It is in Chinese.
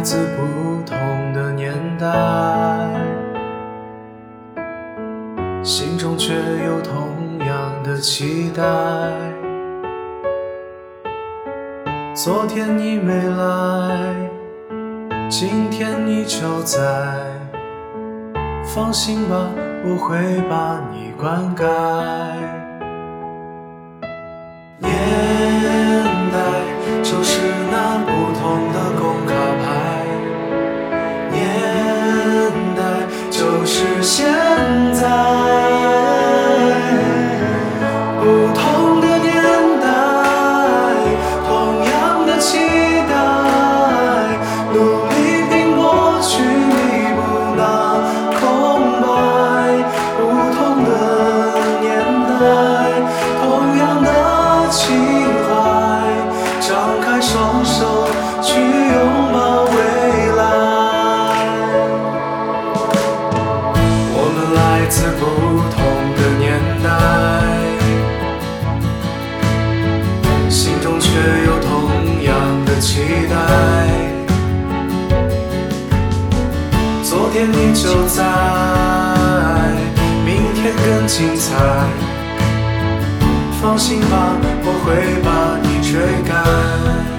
来自不同的年代心中却有同样的期待。昨天你没来今天你就在。放心吧我会把你灌溉。明天你就在明天更精彩。放心吧我会把你追赶。